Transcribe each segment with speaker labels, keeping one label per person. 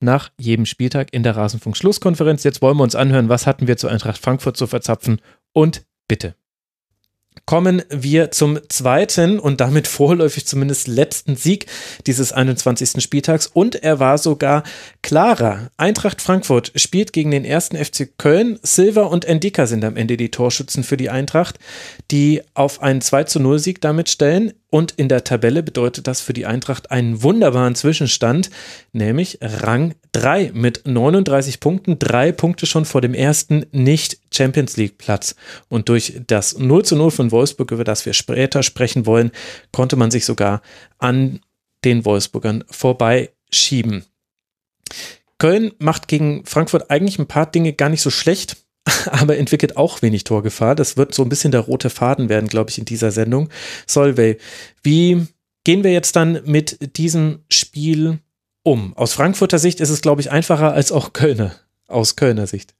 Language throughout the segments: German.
Speaker 1: nach jedem Spieltag in der Rasenfunk-Schlusskonferenz. Jetzt wollen wir uns anhören, was hatten wir zu Eintracht Frankfurt zu verzapfen und bitte. Kommen wir zum zweiten und damit vorläufig zumindest letzten Sieg dieses 21. Spieltags und er war sogar klarer. Eintracht Frankfurt spielt gegen den ersten FC Köln. Silver und Endika sind am Ende die Torschützen für die Eintracht, die auf einen 2 zu 0 Sieg damit stellen. Und in der Tabelle bedeutet das für die Eintracht einen wunderbaren Zwischenstand, nämlich Rang 3 mit 39 Punkten, drei Punkte schon vor dem ersten Nicht-Champions League-Platz. Und durch das 0 zu 0 von Wolfsburg, über das wir später sprechen wollen, konnte man sich sogar an den Wolfsburgern vorbeischieben. Köln macht gegen Frankfurt eigentlich ein paar Dinge gar nicht so schlecht aber entwickelt auch wenig Torgefahr. Das wird so ein bisschen der rote Faden werden, glaube ich, in dieser Sendung. Solvay, wie gehen wir jetzt dann mit diesem Spiel um? Aus Frankfurter Sicht ist es, glaube ich, einfacher als auch Kölner, aus Kölner Sicht.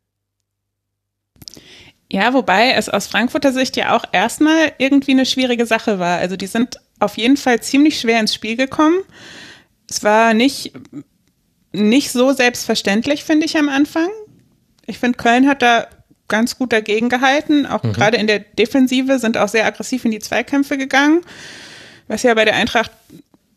Speaker 2: Ja, wobei es aus Frankfurter Sicht ja auch erstmal irgendwie eine schwierige Sache war. Also die sind auf jeden Fall ziemlich schwer ins Spiel gekommen. Es war nicht, nicht so selbstverständlich, finde ich am Anfang. Ich finde, Köln hat da ganz gut dagegen gehalten. Auch mhm. gerade in der Defensive sind auch sehr aggressiv in die Zweikämpfe gegangen. Was ja bei der Eintracht,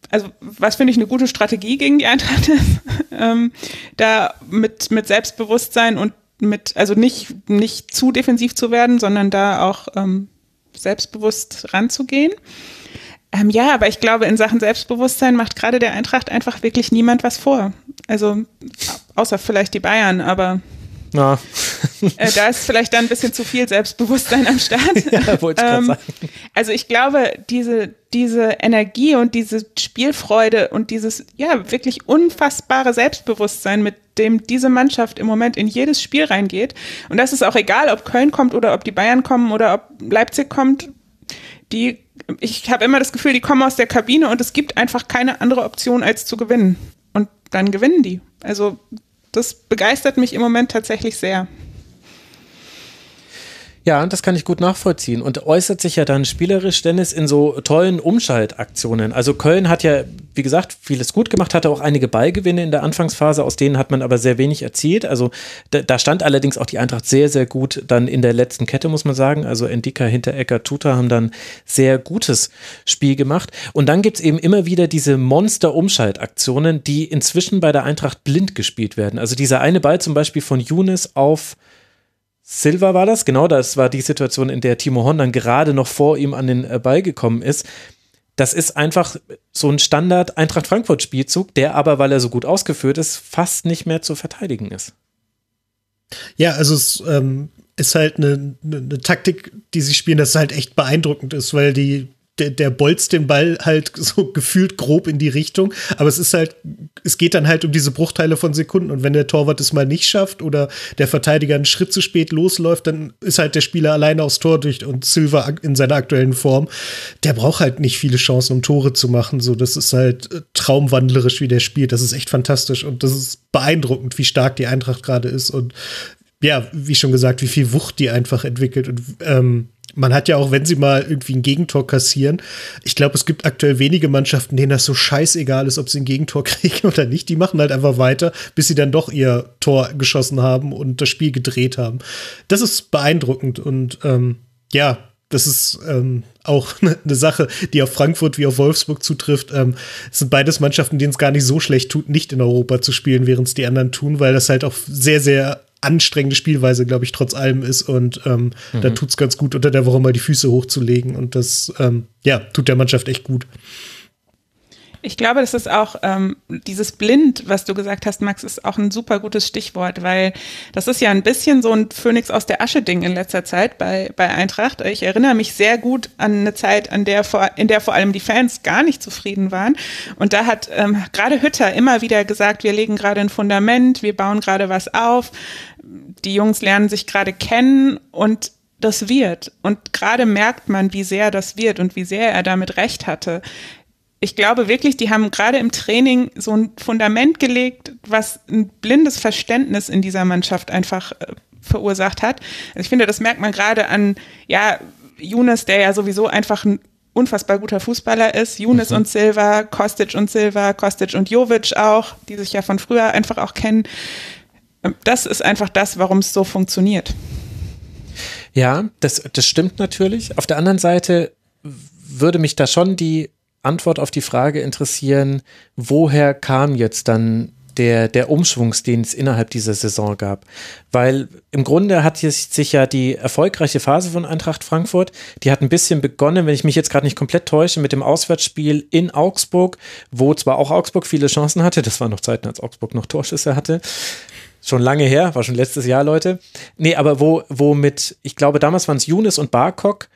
Speaker 2: also was finde ich eine gute Strategie gegen die Eintracht ist, ähm, da mit, mit Selbstbewusstsein und mit, also nicht, nicht zu defensiv zu werden, sondern da auch ähm, selbstbewusst ranzugehen. Ähm, ja, aber ich glaube, in Sachen Selbstbewusstsein macht gerade der Eintracht einfach wirklich niemand was vor. Also außer vielleicht die Bayern, aber
Speaker 1: na.
Speaker 2: Äh, da ist vielleicht dann ein bisschen zu viel Selbstbewusstsein am Start.
Speaker 1: ja, wollte ich ähm, sagen.
Speaker 2: Also ich glaube, diese, diese Energie und diese Spielfreude und dieses ja wirklich unfassbare Selbstbewusstsein, mit dem diese Mannschaft im Moment in jedes Spiel reingeht. Und das ist auch egal, ob Köln kommt oder ob die Bayern kommen oder ob Leipzig kommt. Die, ich habe immer das Gefühl, die kommen aus der Kabine und es gibt einfach keine andere Option als zu gewinnen. Und dann gewinnen die. Also das begeistert mich im Moment tatsächlich sehr.
Speaker 1: Ja, das kann ich gut nachvollziehen und äußert sich ja dann spielerisch, Dennis, in so tollen Umschaltaktionen. Also Köln hat ja, wie gesagt, vieles gut gemacht, hatte auch einige Ballgewinne in der Anfangsphase, aus denen hat man aber sehr wenig erzielt. Also da, da stand allerdings auch die Eintracht sehr, sehr gut dann in der letzten Kette, muss man sagen. Also Endika, Hinterecker, Tuta haben dann sehr gutes Spiel gemacht. Und dann gibt's eben immer wieder diese Monster-Umschaltaktionen, die inzwischen bei der Eintracht blind gespielt werden. Also dieser eine Ball zum Beispiel von Younes auf Silva war das, genau, das war die Situation, in der Timo Horn dann gerade noch vor ihm an den äh, Ball gekommen ist. Das ist einfach so ein Standard Eintracht Frankfurt Spielzug, der aber, weil er so gut ausgeführt ist, fast nicht mehr zu verteidigen ist.
Speaker 3: Ja, also es ähm, ist halt eine, eine, eine Taktik, die sie spielen, das halt echt beeindruckend ist, weil die der, der bolzt den Ball halt so gefühlt grob in die Richtung. Aber es ist halt, es geht dann halt um diese Bruchteile von Sekunden. Und wenn der Torwart es mal nicht schafft oder der Verteidiger einen Schritt zu spät losläuft, dann ist halt der Spieler alleine aufs Tor durch und Silva in seiner aktuellen Form, der braucht halt nicht viele Chancen, um Tore zu machen. So, das ist halt äh, traumwandlerisch, wie der spielt. Das ist echt fantastisch und das ist beeindruckend, wie stark die Eintracht gerade ist und ja, wie schon gesagt, wie viel Wucht die einfach entwickelt und ähm, man hat ja auch, wenn sie mal irgendwie ein Gegentor kassieren, ich glaube, es gibt aktuell wenige Mannschaften, denen das so scheißegal ist, ob sie ein Gegentor kriegen oder nicht. Die machen halt einfach weiter, bis sie dann doch ihr Tor geschossen haben und das Spiel gedreht haben. Das ist beeindruckend und ähm, ja, das ist ähm, auch eine Sache, die auf Frankfurt wie auf Wolfsburg zutrifft. Ähm, es sind beides Mannschaften, denen es gar nicht so schlecht tut, nicht in Europa zu spielen, während es die anderen tun, weil das halt auch sehr, sehr anstrengende Spielweise, glaube ich, trotz allem ist. Und ähm, mhm. da tut es ganz gut, unter der Woche mal die Füße hochzulegen. Und das, ähm, ja, tut der Mannschaft echt gut.
Speaker 2: Ich glaube, das ist auch ähm, dieses Blind, was du gesagt hast, Max, ist auch ein super gutes Stichwort, weil das ist ja ein bisschen so ein Phönix aus der Asche-Ding in letzter Zeit bei, bei Eintracht. Ich erinnere mich sehr gut an eine Zeit, an der vor, in der vor allem die Fans gar nicht zufrieden waren. Und da hat ähm, gerade Hütter immer wieder gesagt, wir legen gerade ein Fundament, wir bauen gerade was auf, die Jungs lernen sich gerade kennen und das wird. Und gerade merkt man, wie sehr das wird und wie sehr er damit recht hatte ich glaube wirklich, die haben gerade im Training so ein Fundament gelegt, was ein blindes Verständnis in dieser Mannschaft einfach äh, verursacht hat. Also ich finde, das merkt man gerade an, ja, Younes, der ja sowieso einfach ein unfassbar guter Fußballer ist. Younes mhm. und Silva, Kostic und Silva, Kostic und Jovic auch, die sich ja von früher einfach auch kennen. Das ist einfach das, warum es so funktioniert.
Speaker 1: Ja, das, das stimmt natürlich. Auf der anderen Seite würde mich da schon die Antwort auf die Frage interessieren, woher kam jetzt dann der, der Umschwungs, den es innerhalb dieser Saison gab. Weil im Grunde hat sich ja die erfolgreiche Phase von Eintracht Frankfurt, die hat ein bisschen begonnen, wenn ich mich jetzt gerade nicht komplett täusche, mit dem Auswärtsspiel in Augsburg, wo zwar auch Augsburg viele Chancen hatte, das war noch Zeiten, als Augsburg noch Torschüsse hatte, schon lange her, war schon letztes Jahr, Leute. Nee, aber wo, wo mit, ich glaube, damals waren es Younes und Barkok,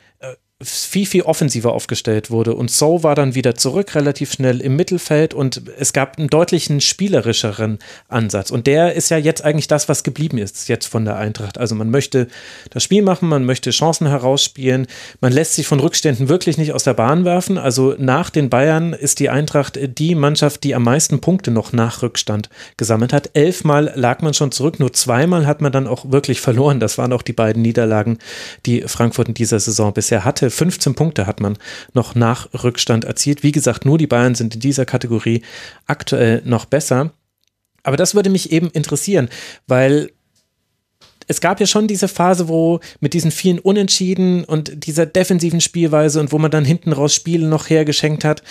Speaker 1: viel, viel offensiver aufgestellt wurde. Und So war dann wieder zurück, relativ schnell im Mittelfeld und es gab einen deutlichen spielerischeren Ansatz. Und der ist ja jetzt eigentlich das, was geblieben ist jetzt von der Eintracht. Also man möchte das Spiel machen, man möchte Chancen herausspielen, man lässt sich von Rückständen wirklich nicht aus der Bahn werfen. Also nach den Bayern ist die Eintracht die Mannschaft, die am meisten Punkte noch nach Rückstand gesammelt hat. Elfmal lag man schon zurück, nur zweimal hat man dann auch wirklich verloren. Das waren auch die beiden Niederlagen, die Frankfurt in dieser Saison bisher hatte. Seite 15 Punkte hat man noch nach Rückstand erzielt. Wie gesagt, nur die Bayern sind in dieser Kategorie aktuell noch besser. Aber das würde mich eben interessieren, weil es gab ja schon diese Phase, wo mit diesen vielen Unentschieden und dieser defensiven Spielweise und wo man dann hinten raus Spiele noch hergeschenkt hat,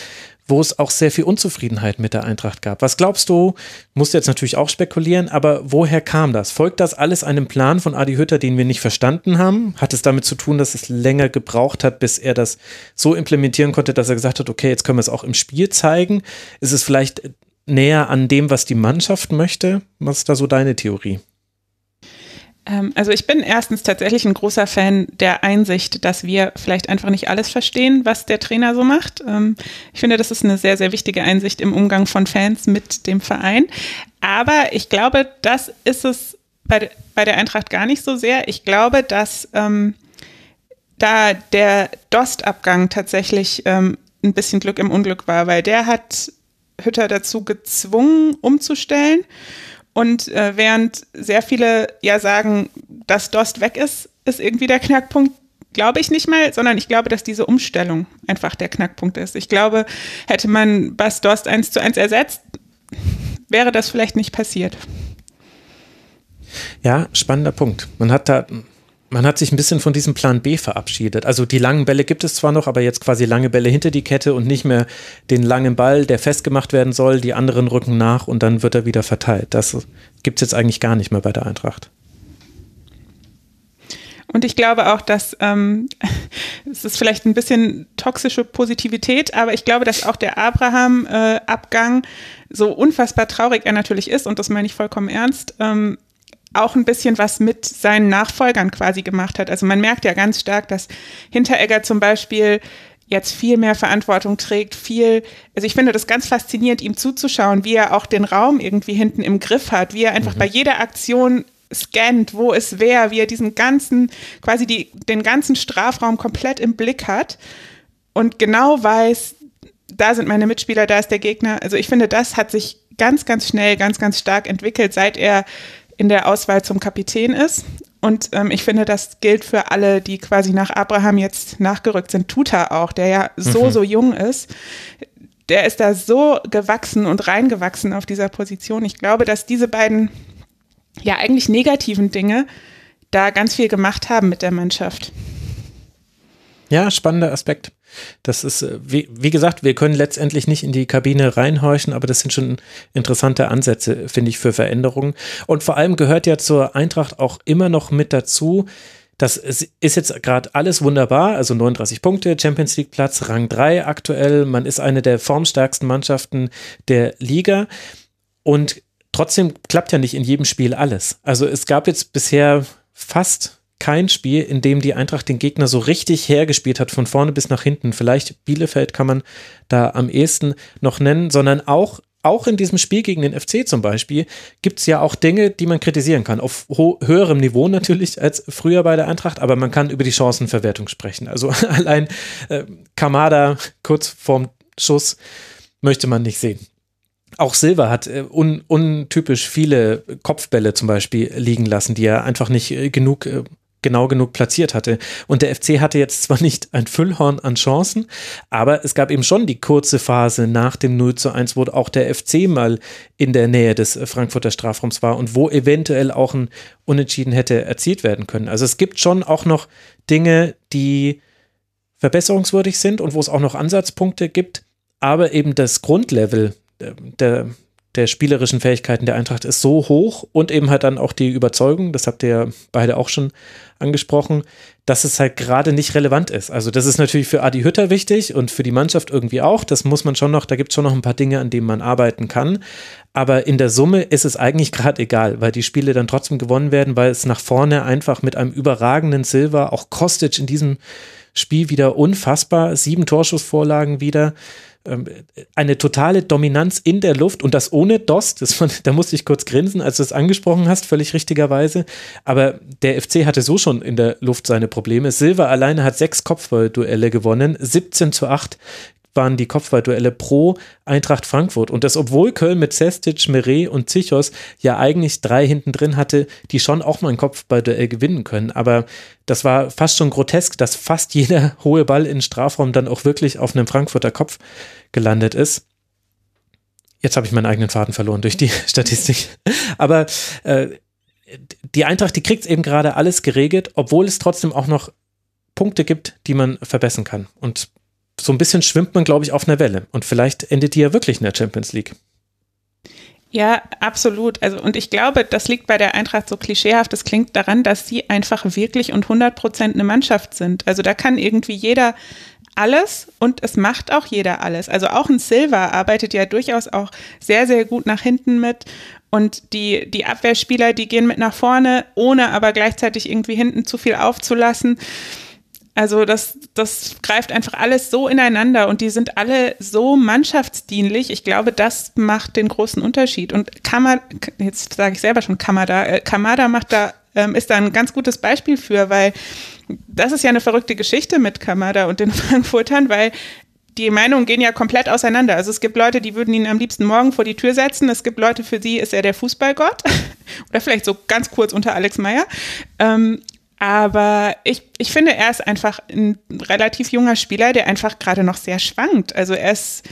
Speaker 1: wo es auch sehr viel Unzufriedenheit mit der Eintracht gab. Was glaubst du, musst jetzt natürlich auch spekulieren, aber woher kam das? Folgt das alles einem Plan von Adi Hütter, den wir nicht verstanden haben? Hat es damit zu tun, dass es länger gebraucht hat, bis er das so implementieren konnte, dass er gesagt hat, okay, jetzt können wir es auch im Spiel zeigen? Ist es vielleicht näher an dem, was die Mannschaft möchte? Was ist da so deine Theorie?
Speaker 2: Ähm, also ich bin erstens tatsächlich ein großer Fan der Einsicht, dass wir vielleicht einfach nicht alles verstehen, was der Trainer so macht. Ähm, ich finde, das ist eine sehr, sehr wichtige Einsicht im Umgang von Fans mit dem Verein. Aber ich glaube, das ist es bei, der Eintracht gar nicht so sehr. Ich glaube, dass ähm, da der Dost-Abgang tatsächlich ähm, ein bisschen Glück im Unglück war, weil der hat Hütter dazu gezwungen, umzustellen. Und äh, während sehr viele ja sagen, dass Dost weg ist, ist irgendwie der Knackpunkt, glaube ich nicht mal, sondern ich glaube, dass diese Umstellung einfach der Knackpunkt ist. Ich glaube, hätte man Bas Dost eins zu eins ersetzt, wäre das vielleicht nicht passiert.
Speaker 1: Ja, spannender Punkt. Man hat da man hat sich ein bisschen von diesem Plan B verabschiedet. Also die langen Bälle gibt es zwar noch, aber jetzt quasi lange Bälle hinter die Kette und nicht mehr den langen Ball, der festgemacht werden soll, die anderen rücken nach und dann wird er wieder verteilt. Das gibt es jetzt eigentlich gar nicht mehr bei der Eintracht.
Speaker 2: Und ich glaube auch, dass ähm, es ist vielleicht ein bisschen toxische Positivität, aber ich glaube, dass auch der Abraham-Abgang äh, so unfassbar traurig er natürlich ist, und das meine ich vollkommen ernst, ähm, auch ein bisschen was mit seinen Nachfolgern quasi gemacht hat. Also man merkt ja ganz stark, dass Hinteregger zum Beispiel jetzt viel mehr Verantwortung trägt, viel, also ich finde das ganz faszinierend, ihm zuzuschauen, wie er auch den Raum irgendwie hinten im Griff hat, wie er einfach mhm. bei jeder Aktion scannt, wo ist wer, wie er diesen ganzen, quasi die, den ganzen Strafraum komplett im Blick hat und genau weiß, da sind meine Mitspieler, da ist der Gegner. Also ich finde, das hat sich ganz, ganz schnell, ganz, ganz stark entwickelt, seit er in der Auswahl zum Kapitän ist. Und ähm, ich finde, das gilt für alle, die quasi nach Abraham jetzt nachgerückt sind. Tuta auch, der ja so, mhm. so jung ist. Der ist da so gewachsen und reingewachsen auf dieser Position. Ich glaube, dass diese beiden ja eigentlich negativen Dinge da ganz viel gemacht haben mit der Mannschaft.
Speaker 1: Ja, spannender Aspekt. Das ist, äh, wie, wie gesagt, wir können letztendlich nicht in die Kabine reinhorchen, aber das sind schon interessante Ansätze, finde ich, für Veränderungen. Und vor allem gehört ja zur Eintracht auch immer noch mit dazu, das ist jetzt gerade alles wunderbar, also 39 Punkte, Champions League Platz, Rang 3 aktuell, man ist eine der formstärksten Mannschaften der Liga und trotzdem klappt ja nicht in jedem Spiel alles. Also es gab jetzt bisher fast kein Spiel, in dem die Eintracht den Gegner so richtig hergespielt hat, von vorne bis nach hinten. Vielleicht Bielefeld kann man da am ehesten noch nennen, sondern auch auch in diesem Spiel gegen den FC zum Beispiel gibt es ja auch Dinge, die man kritisieren kann. Auf höherem Niveau natürlich als früher bei der Eintracht, aber man kann über die Chancenverwertung sprechen. Also allein äh, Kamada kurz vorm Schuss möchte man nicht sehen. Auch Silva hat äh, un, untypisch viele Kopfbälle zum Beispiel liegen lassen, die er einfach nicht äh, genug äh, genau genug platziert hatte. Und der FC hatte jetzt zwar nicht ein Füllhorn an Chancen, aber es gab eben schon die kurze Phase nach dem 0 zu 1, wo auch der FC mal in der Nähe des Frankfurter Strafraums war und wo eventuell auch ein Unentschieden hätte erzielt werden können. Also es gibt schon auch noch Dinge, die verbesserungswürdig sind und wo es auch noch Ansatzpunkte gibt, aber eben das Grundlevel der, der spielerischen Fähigkeiten der Eintracht ist so hoch und eben halt dann auch die Überzeugung, das habt ihr beide auch schon angesprochen, dass es halt gerade nicht relevant ist. Also das ist natürlich für Adi Hütter wichtig und für die Mannschaft irgendwie auch. Das muss man schon noch, da gibt es schon noch ein paar Dinge, an denen man arbeiten kann. Aber in der Summe ist es eigentlich gerade egal, weil die Spiele dann trotzdem gewonnen werden, weil es nach vorne einfach mit einem überragenden Silver, auch Kostic in diesem Spiel wieder unfassbar, sieben Torschussvorlagen wieder eine totale Dominanz in der Luft und das ohne DOS, das man, da musste ich kurz grinsen, als du es angesprochen hast, völlig richtigerweise. Aber der FC hatte so schon in der Luft seine Probleme. Silva alleine hat sechs Kopfballduelle gewonnen, 17 zu 8 waren die Kopfballduelle pro Eintracht Frankfurt. Und das, obwohl Köln mit Sestic, Meret und Zichos ja eigentlich drei hinten drin hatte, die schon auch mal ein Kopfballduell gewinnen können. Aber das war fast schon grotesk, dass fast jeder hohe Ball in Strafraum dann auch wirklich auf einem Frankfurter Kopf gelandet ist. Jetzt habe ich meinen eigenen Faden verloren durch die Statistik. Aber äh, die Eintracht, die kriegt es eben gerade alles geregelt, obwohl es trotzdem auch noch Punkte gibt, die man verbessern kann. Und so ein bisschen schwimmt man, glaube ich, auf einer Welle. Und vielleicht endet die ja wirklich in der Champions League.
Speaker 2: Ja, absolut. Also, und ich glaube, das liegt bei der Eintracht so klischeehaft. Das klingt daran, dass sie einfach wirklich und 100 Prozent eine Mannschaft sind. Also, da kann irgendwie jeder alles und es macht auch jeder alles. Also, auch ein Silva arbeitet ja durchaus auch sehr, sehr gut nach hinten mit. Und die, die Abwehrspieler, die gehen mit nach vorne, ohne aber gleichzeitig irgendwie hinten zu viel aufzulassen. Also das, das greift einfach alles so ineinander und die sind alle so mannschaftsdienlich. Ich glaube, das macht den großen Unterschied. Und Kamada, jetzt sage ich selber schon Kamada, äh, Kamada macht da, ähm, ist da ein ganz gutes Beispiel für, weil das ist ja eine verrückte Geschichte mit Kamada und den Frankfurtern, weil die Meinungen gehen ja komplett auseinander. Also es gibt Leute, die würden ihn am liebsten morgen vor die Tür setzen. Es gibt Leute, für sie ist er der Fußballgott. Oder vielleicht so ganz kurz unter Alex Meyer. Ähm, aber ich, ich finde, er ist einfach ein relativ junger Spieler, der einfach gerade noch sehr schwankt. Also er ist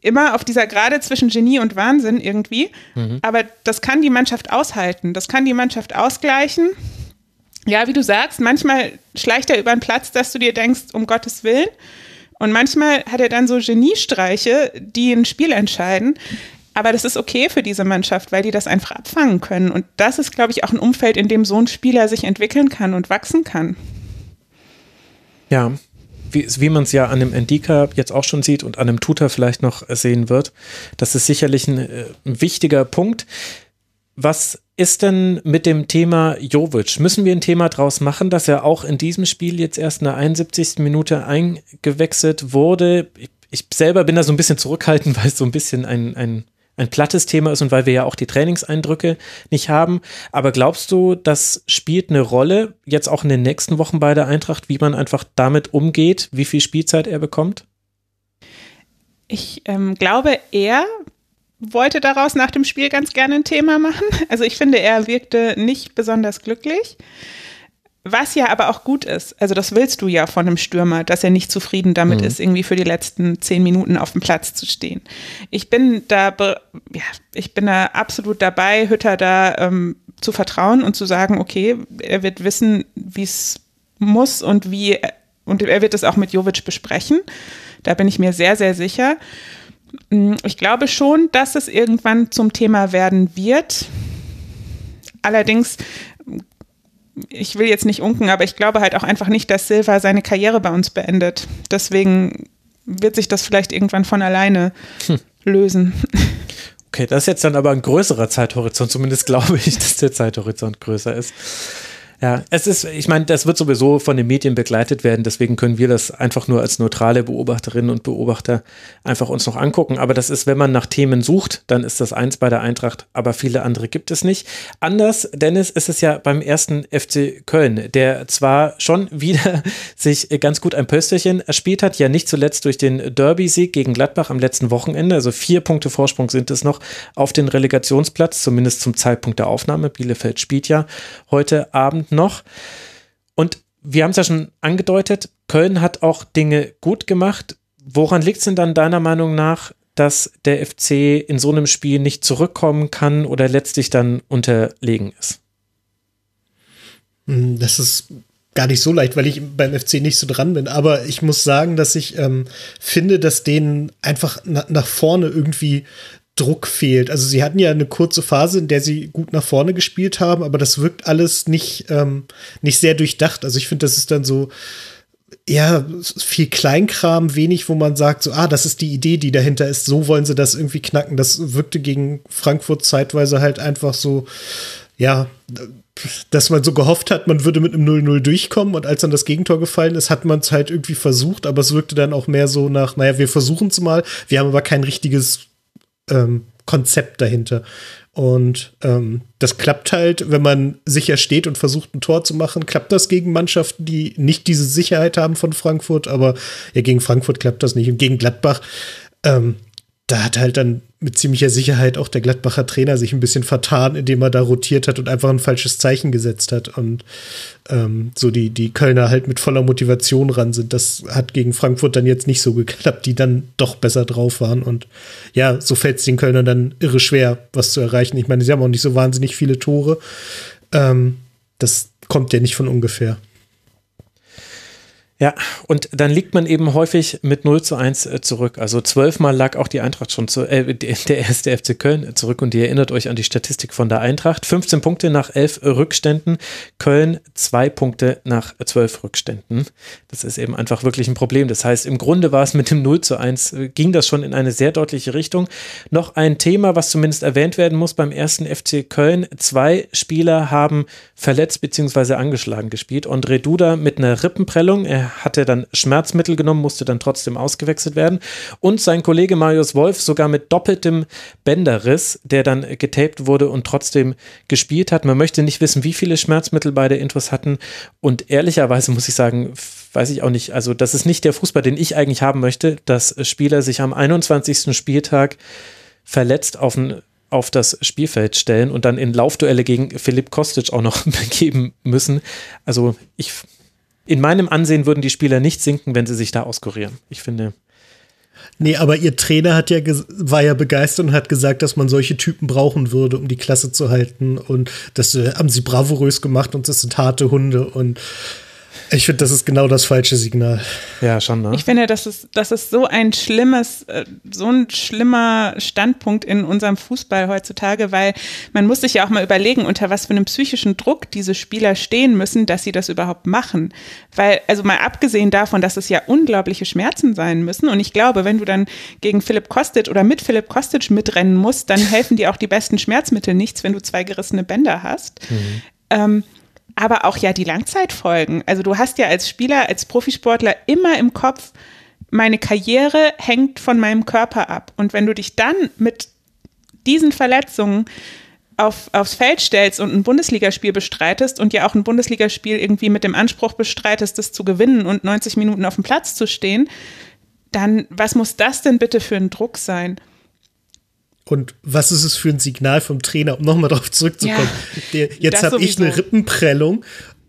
Speaker 2: immer auf dieser Gerade zwischen Genie und Wahnsinn irgendwie. Mhm. Aber das kann die Mannschaft aushalten. Das kann die Mannschaft ausgleichen. Ja, wie du sagst, manchmal schleicht er über einen Platz, dass du dir denkst, um Gottes Willen. Und manchmal hat er dann so Geniestreiche, die ein Spiel entscheiden. Aber das ist okay für diese Mannschaft, weil die das einfach abfangen können. Und das ist, glaube ich, auch ein Umfeld, in dem so ein Spieler sich entwickeln kann und wachsen kann.
Speaker 1: Ja, wie, wie man es ja an dem Endika jetzt auch schon sieht und an dem Tutor vielleicht noch sehen wird. Das ist sicherlich ein, äh, ein wichtiger Punkt. Was ist denn mit dem Thema Jovic? Müssen wir ein Thema draus machen, dass er auch in diesem Spiel jetzt erst in der 71. Minute eingewechselt wurde? Ich, ich selber bin da so ein bisschen zurückhaltend, weil es so ein bisschen ein, ein ein plattes Thema ist und weil wir ja auch die Trainingseindrücke nicht haben. Aber glaubst du, das spielt eine Rolle jetzt auch in den nächsten Wochen bei der Eintracht, wie man einfach damit umgeht, wie viel Spielzeit er bekommt?
Speaker 2: Ich ähm, glaube, er wollte daraus nach dem Spiel ganz gerne ein Thema machen. Also ich finde, er wirkte nicht besonders glücklich. Was ja aber auch gut ist, also das willst du ja von einem Stürmer, dass er nicht zufrieden damit mhm. ist, irgendwie für die letzten zehn Minuten auf dem Platz zu stehen. Ich bin da, ja, ich bin da absolut dabei, Hütter da ähm, zu vertrauen und zu sagen, okay, er wird wissen, wie es muss und wie, und er wird es auch mit Jovic besprechen. Da bin ich mir sehr, sehr sicher. Mm, ich glaube schon, dass es irgendwann zum Thema werden wird. Allerdings ich will jetzt nicht unken, aber ich glaube halt auch einfach nicht, dass Silva seine Karriere bei uns beendet. Deswegen wird sich das vielleicht irgendwann von alleine hm. lösen.
Speaker 1: Okay, das ist jetzt dann aber ein größerer Zeithorizont. Zumindest glaube ich, dass der Zeithorizont größer ist. Ja, es ist, ich meine, das wird sowieso von den Medien begleitet werden, deswegen können wir das einfach nur als neutrale Beobachterinnen und Beobachter einfach uns noch angucken. Aber das ist, wenn man nach Themen sucht, dann ist das eins bei der Eintracht, aber viele andere gibt es nicht. Anders, Dennis, ist es ja beim ersten FC Köln, der zwar schon wieder sich ganz gut ein Pösterchen erspielt hat, ja nicht zuletzt durch den Derby-Sieg gegen Gladbach am letzten Wochenende, also vier Punkte Vorsprung sind es noch auf den Relegationsplatz, zumindest zum Zeitpunkt der Aufnahme. Bielefeld spielt ja heute Abend noch. Und wir haben es ja schon angedeutet, Köln hat auch Dinge gut gemacht. Woran liegt es denn dann deiner Meinung nach, dass der FC in so einem Spiel nicht zurückkommen kann oder letztlich dann unterlegen ist?
Speaker 3: Hm, das ist gar nicht so leicht, weil ich beim FC nicht so dran bin. Aber ich muss sagen, dass ich ähm, finde, dass denen einfach na nach vorne irgendwie Druck fehlt. Also sie hatten ja eine kurze Phase, in der sie gut nach vorne gespielt haben, aber das wirkt alles nicht, ähm, nicht sehr durchdacht. Also ich finde, das ist dann so, ja, viel Kleinkram, wenig, wo man sagt, so, ah, das ist die Idee, die dahinter ist, so wollen sie das irgendwie knacken. Das wirkte gegen Frankfurt zeitweise halt einfach so, ja, dass man so gehofft hat, man würde mit einem 0-0 durchkommen und als dann das Gegentor gefallen ist, hat man es halt irgendwie versucht, aber es wirkte dann auch mehr so nach, naja, wir versuchen es mal, wir haben aber kein richtiges ähm, Konzept dahinter. Und ähm, das klappt halt, wenn man sicher steht und versucht, ein Tor zu machen, klappt das gegen Mannschaften, die nicht diese Sicherheit haben von Frankfurt, aber ja, gegen Frankfurt klappt das nicht. Und gegen Gladbach, ähm, da hat halt dann mit ziemlicher Sicherheit auch der Gladbacher Trainer sich ein bisschen vertan, indem er da rotiert hat und einfach ein falsches Zeichen gesetzt hat und ähm, so die, die Kölner halt mit voller Motivation ran sind. Das hat gegen Frankfurt dann jetzt nicht so geklappt, die dann doch besser drauf waren und ja, so fällt es den Kölnern dann irre schwer, was zu erreichen. Ich meine, sie haben auch nicht so wahnsinnig viele Tore. Ähm, das kommt ja nicht von ungefähr.
Speaker 1: Ja, und dann liegt man eben häufig mit 0 zu 1 äh, zurück. Also zwölfmal lag auch die Eintracht schon zu, äh, der erste FC Köln zurück und ihr erinnert euch an die Statistik von der Eintracht. 15 Punkte nach 11 Rückständen, Köln zwei Punkte nach 12 Rückständen. Das ist eben einfach wirklich ein Problem. Das heißt, im Grunde war es mit dem 0 zu 1, äh, ging das schon in eine sehr deutliche Richtung. Noch ein Thema, was zumindest erwähnt werden muss beim ersten FC Köln. Zwei Spieler haben verletzt bzw. angeschlagen gespielt. André Duda mit einer Rippenprellung. Er hat er dann Schmerzmittel genommen, musste dann trotzdem ausgewechselt werden. Und sein Kollege Marius Wolf sogar mit doppeltem Bänderriss, der dann getaped wurde und trotzdem gespielt hat. Man möchte nicht wissen, wie viele Schmerzmittel beide Intros hatten. Und ehrlicherweise muss ich sagen, weiß ich auch nicht, also das ist nicht der Fußball, den ich eigentlich haben möchte, dass Spieler sich am 21. Spieltag verletzt auf ein auf das Spielfeld stellen und dann in Laufduelle gegen Philipp Kostic auch noch begeben müssen. Also ich in meinem Ansehen würden die Spieler nicht sinken, wenn sie sich da auskurieren. Ich finde.
Speaker 3: Nee, aber ihr Trainer hat ja war ja begeistert und hat gesagt, dass man solche Typen brauchen würde, um die Klasse zu halten. Und das äh, haben sie bravourös gemacht und das sind harte Hunde. Und ich finde, das ist genau das falsche Signal.
Speaker 1: Ja, schon, ne?
Speaker 2: Ich finde, das ist, das ist so ein schlimmes, äh, so ein schlimmer Standpunkt in unserem Fußball heutzutage, weil man muss sich ja auch mal überlegen, unter was für einem psychischen Druck diese Spieler stehen müssen, dass sie das überhaupt machen. Weil, also mal abgesehen davon, dass es ja unglaubliche Schmerzen sein müssen. Und ich glaube, wenn du dann gegen Philipp Kostic oder mit Philipp Kostic mitrennen musst, dann helfen dir auch die besten Schmerzmittel nichts, wenn du zwei gerissene Bänder hast. Mhm. Ähm, aber auch ja die Langzeitfolgen. Also du hast ja als Spieler, als Profisportler immer im Kopf, meine Karriere hängt von meinem Körper ab. Und wenn du dich dann mit diesen Verletzungen auf, aufs Feld stellst und ein Bundesligaspiel bestreitest und ja auch ein Bundesligaspiel irgendwie mit dem Anspruch bestreitest, das zu gewinnen und 90 Minuten auf dem Platz zu stehen, dann was muss das denn bitte für ein Druck sein?
Speaker 3: Und was ist es für ein Signal vom Trainer, um nochmal darauf zurückzukommen? Ja, jetzt habe ich eine Rippenprellung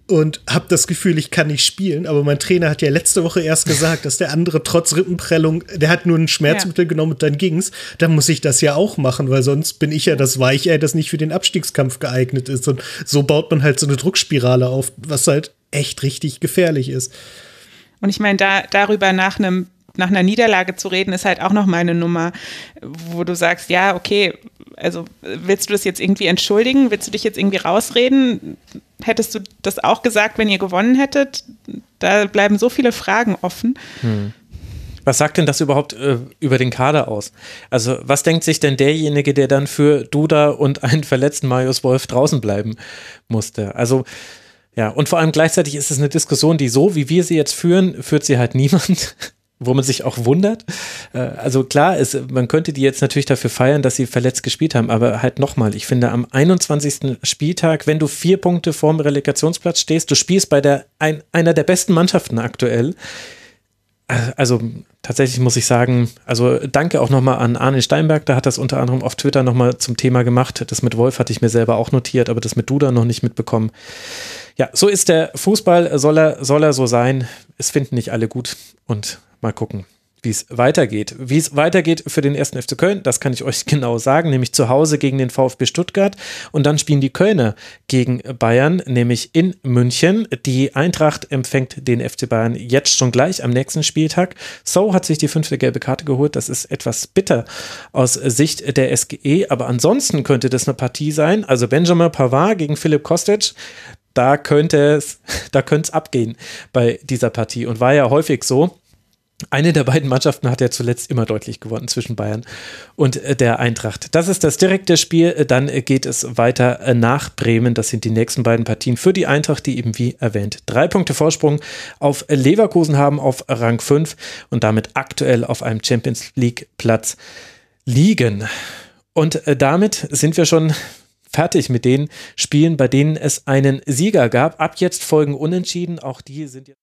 Speaker 3: und habe das Gefühl, ich kann nicht spielen. Aber mein Trainer hat ja letzte Woche erst gesagt, dass der andere trotz Rippenprellung, der hat nur ein Schmerzmittel ja. genommen und dann ging's. Dann muss ich das ja auch machen, weil sonst bin ich ja das Weichei, das nicht für den Abstiegskampf geeignet ist. Und so baut man halt so eine Druckspirale auf, was halt echt richtig gefährlich ist.
Speaker 2: Und ich meine, da, darüber nach einem nach einer Niederlage zu reden, ist halt auch noch mal eine Nummer, wo du sagst, ja, okay, also willst du das jetzt irgendwie entschuldigen? Willst du dich jetzt irgendwie rausreden? Hättest du das auch gesagt, wenn ihr gewonnen hättet? Da bleiben so viele Fragen offen. Hm.
Speaker 1: Was sagt denn das überhaupt äh, über den Kader aus? Also, was denkt sich denn derjenige, der dann für Duda und einen verletzten Marius Wolf draußen bleiben musste? Also, ja, und vor allem gleichzeitig ist es eine Diskussion, die so, wie wir sie jetzt führen, führt sie halt niemand wo man sich auch wundert. Äh, also klar, ist, man könnte die jetzt natürlich dafür feiern, dass sie verletzt gespielt haben, aber halt nochmal, ich finde am 21. Spieltag, wenn du vier Punkte vorm Relegationsplatz stehst, du spielst bei der ein, einer der besten Mannschaften aktuell. Äh, also tatsächlich muss ich sagen, also danke auch nochmal an Arne Steinberg, der hat das unter anderem auf Twitter nochmal zum Thema gemacht. Das mit Wolf hatte ich mir selber auch notiert, aber das mit Duda noch nicht mitbekommen. Ja, so ist der Fußball, soll er, soll er so sein. Es finden nicht alle gut und Mal gucken, wie es weitergeht. Wie es weitergeht für den ersten FC Köln, das kann ich euch genau sagen, nämlich zu Hause gegen den VfB Stuttgart und dann spielen die Kölner gegen Bayern, nämlich in München. Die Eintracht empfängt den FC Bayern jetzt schon gleich am nächsten Spieltag. So hat sich die fünfte gelbe Karte geholt. Das ist etwas bitter aus Sicht der SGE, aber ansonsten könnte das eine Partie sein. Also Benjamin Pavard gegen Philipp Kostic da könnte es, da könnte es abgehen bei dieser Partie und war ja häufig so, eine der beiden Mannschaften hat ja zuletzt immer deutlich gewonnen zwischen Bayern und äh, der Eintracht. Das ist das direkte Spiel. Äh, dann äh, geht es weiter nach Bremen. Das sind die nächsten beiden Partien für die Eintracht, die eben wie erwähnt drei Punkte Vorsprung auf Leverkusen haben auf Rang 5 und damit aktuell auf einem Champions League Platz liegen. Und damit sind wir schon fertig mit den Spielen, bei denen es einen Sieger gab. Ab jetzt folgen Unentschieden. Auch die sind jetzt